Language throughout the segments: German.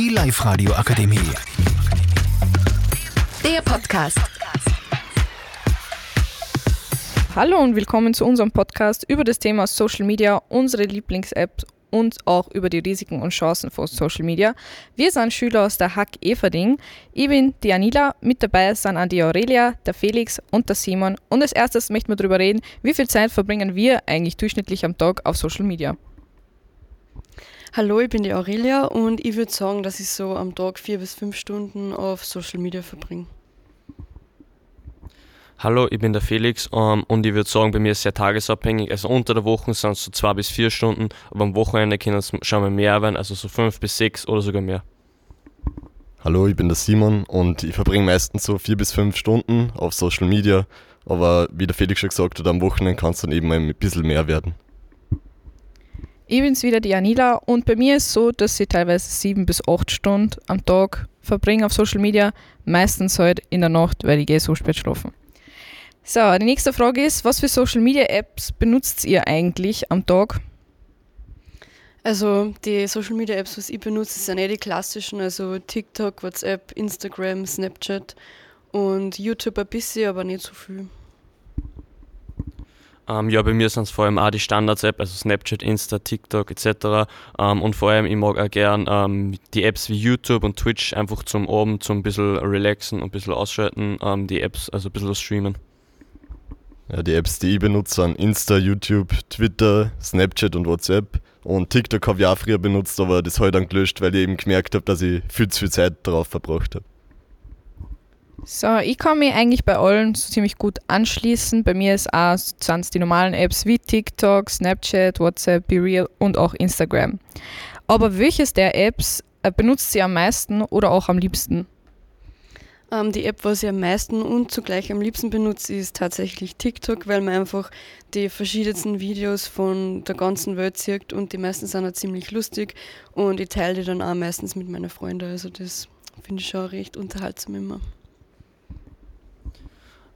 Die Live-Radio Akademie. Der Podcast. Hallo und willkommen zu unserem Podcast über das Thema Social Media, unsere Lieblings-Apps und auch über die Risiken und Chancen von Social Media. Wir sind Schüler aus der Hack Everding. Ich bin die Anila, mit dabei sind auch die Aurelia, der Felix und der Simon. Und als erstes möchten wir darüber reden, wie viel Zeit verbringen wir eigentlich durchschnittlich am Tag auf Social Media. Hallo, ich bin die Aurelia und ich würde sagen, dass ich so am Tag vier bis fünf Stunden auf Social Media verbringe. Hallo, ich bin der Felix ähm, und ich würde sagen, bei mir ist es sehr tagesabhängig. Also unter der Woche sind es so zwei bis vier Stunden, aber am Wochenende können es schon mal mehr werden, also so fünf bis sechs oder sogar mehr. Hallo, ich bin der Simon und ich verbringe meistens so vier bis fünf Stunden auf Social Media, aber wie der Felix schon gesagt hat, am Wochenende kann es dann eben ein bisschen mehr werden. Ich bin's wieder, die Anila, und bei mir ist es so, dass ich teilweise sieben bis acht Stunden am Tag verbringe auf Social Media, meistens halt in der Nacht, weil ich gehe so spät schlafen. So, die nächste Frage ist, was für Social Media Apps benutzt ihr eigentlich am Tag? Also die Social Media Apps, was ich benutze, sind eh die klassischen, also TikTok, WhatsApp, Instagram, Snapchat und YouTube ein bisschen, aber nicht so viel. Ähm, ja, bei mir sind es vor allem auch die Standards-App, also Snapchat, Insta, TikTok etc. Ähm, und vor allem, ich mag auch gern ähm, die Apps wie YouTube und Twitch einfach zum Abend zum ein bisschen relaxen und ein bisschen ausschalten, ähm, die Apps, also ein bisschen streamen. Ja, die Apps, die ich benutze, sind Insta, YouTube, Twitter, Snapchat und WhatsApp. Und TikTok habe ich auch früher benutzt, aber das habe ich dann gelöscht, weil ich eben gemerkt habe, dass ich viel zu viel Zeit darauf verbracht habe. So, ich kann mich eigentlich bei allen so ziemlich gut anschließen. Bei mir ist auch die normalen Apps wie TikTok, Snapchat, WhatsApp, BeReal und auch Instagram. Aber welches der Apps äh, benutzt sie am meisten oder auch am liebsten? Ähm, die App, was ich am meisten und zugleich am liebsten benutze, ist tatsächlich TikTok, weil man einfach die verschiedensten Videos von der ganzen Welt sieht und die meisten sind auch ziemlich lustig und ich teile die dann auch meistens mit meinen Freunden. Also das finde ich schon recht unterhaltsam immer.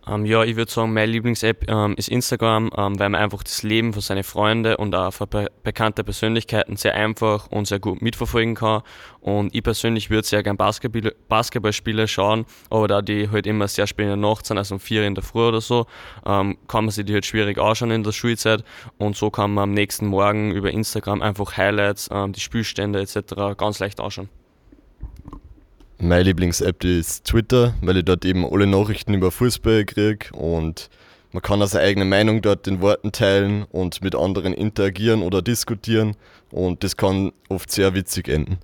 Ähm, ja, ich würde sagen, meine Lieblings-App ähm, ist Instagram, ähm, weil man einfach das Leben von seinen Freunden und auch von be bekannten Persönlichkeiten sehr einfach und sehr gut mitverfolgen kann. Und ich persönlich würde sehr gerne Basketball Basketballspiele schauen, aber da die halt immer sehr spät in der Nacht sind, also um vier in der Früh oder so, ähm, kann man sich die halt schwierig anschauen in der Schulzeit. Und so kann man am nächsten Morgen über Instagram einfach Highlights, ähm, die Spielstände etc. ganz leicht anschauen. Meine Lieblings-App ist Twitter, weil ich dort eben alle Nachrichten über Fußball kriege und man kann auch seine eigene Meinung dort in Worten teilen und mit anderen interagieren oder diskutieren und das kann oft sehr witzig enden.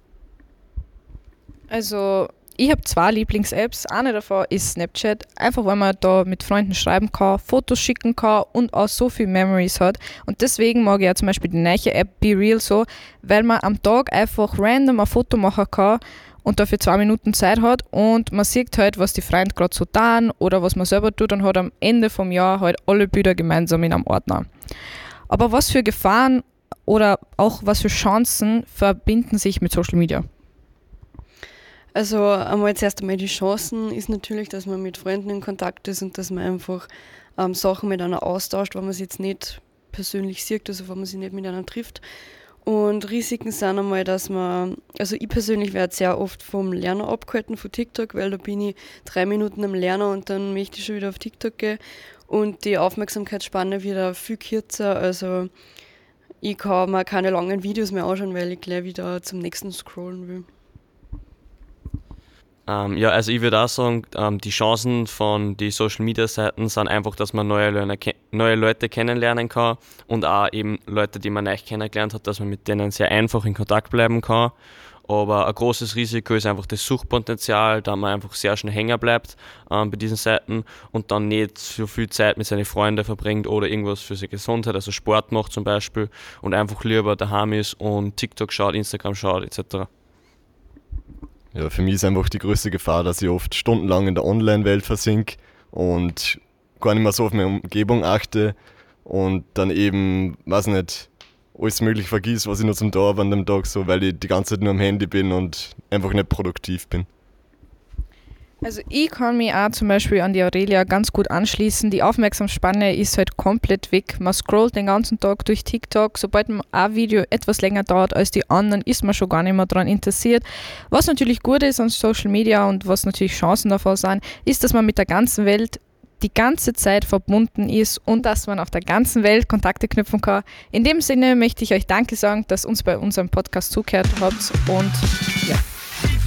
Also, ich habe zwei Lieblings-Apps. Eine davon ist Snapchat, einfach weil man da mit Freunden schreiben kann, Fotos schicken kann und auch so viel Memories hat. Und deswegen mag ich ja zum Beispiel die neue App Be Real so, weil man am Tag einfach random ein Foto machen kann und dafür zwei Minuten Zeit hat und man sieht halt, was die Freunde gerade so tun oder was man selber tut und hat am Ende vom Jahr halt alle Bilder gemeinsam in einem Ordner. Aber was für Gefahren oder auch was für Chancen verbinden sich mit Social Media? Also einmal zuerst einmal die Chancen ist natürlich, dass man mit Freunden in Kontakt ist und dass man einfach ähm, Sachen miteinander austauscht, wenn man sich jetzt nicht persönlich sieht, also wenn man sich nicht miteinander trifft. Und Risiken sind einmal, dass man, also ich persönlich werde sehr oft vom Lerner abgehalten von TikTok, weil da bin ich drei Minuten am Lerner und dann möchte ich schon wieder auf TikTok gehen und die Aufmerksamkeitsspanne wieder viel kürzer. Also ich kann mir keine langen Videos mehr anschauen, weil ich gleich wieder zum nächsten scrollen will. Ähm, ja, also ich würde auch sagen, ähm, die Chancen von den Social Media Seiten sind einfach, dass man neue, Leute, neue Leute kennenlernen kann und auch eben Leute, die man neu kennengelernt hat, dass man mit denen sehr einfach in Kontakt bleiben kann. Aber ein großes Risiko ist einfach das Suchpotenzial, da man einfach sehr schnell hängen bleibt ähm, bei diesen Seiten und dann nicht so viel Zeit mit seinen Freunden verbringt oder irgendwas für seine Gesundheit, also Sport macht zum Beispiel und einfach lieber daheim ist und TikTok schaut, Instagram schaut etc. Ja, für mich ist einfach die größte Gefahr, dass ich oft stundenlang in der Online-Welt versink und gar nicht mehr so auf meine Umgebung achte und dann eben, weiß nicht, alles möglich vergiss, was ich noch zum Tag habe an dem Tag, so, weil ich die ganze Zeit nur am Handy bin und einfach nicht produktiv bin. Also ich kann mich auch zum Beispiel an die Aurelia ganz gut anschließen. Die Aufmerksamsspanne ist halt komplett weg. Man scrollt den ganzen Tag durch TikTok. Sobald ein Video etwas länger dauert als die anderen, ist man schon gar nicht mehr daran interessiert. Was natürlich gut ist an Social Media und was natürlich Chancen davon sind, ist, dass man mit der ganzen Welt die ganze Zeit verbunden ist und dass man auf der ganzen Welt Kontakte knüpfen kann. In dem Sinne möchte ich euch Danke sagen, dass uns bei unserem Podcast zugehört habt und ja.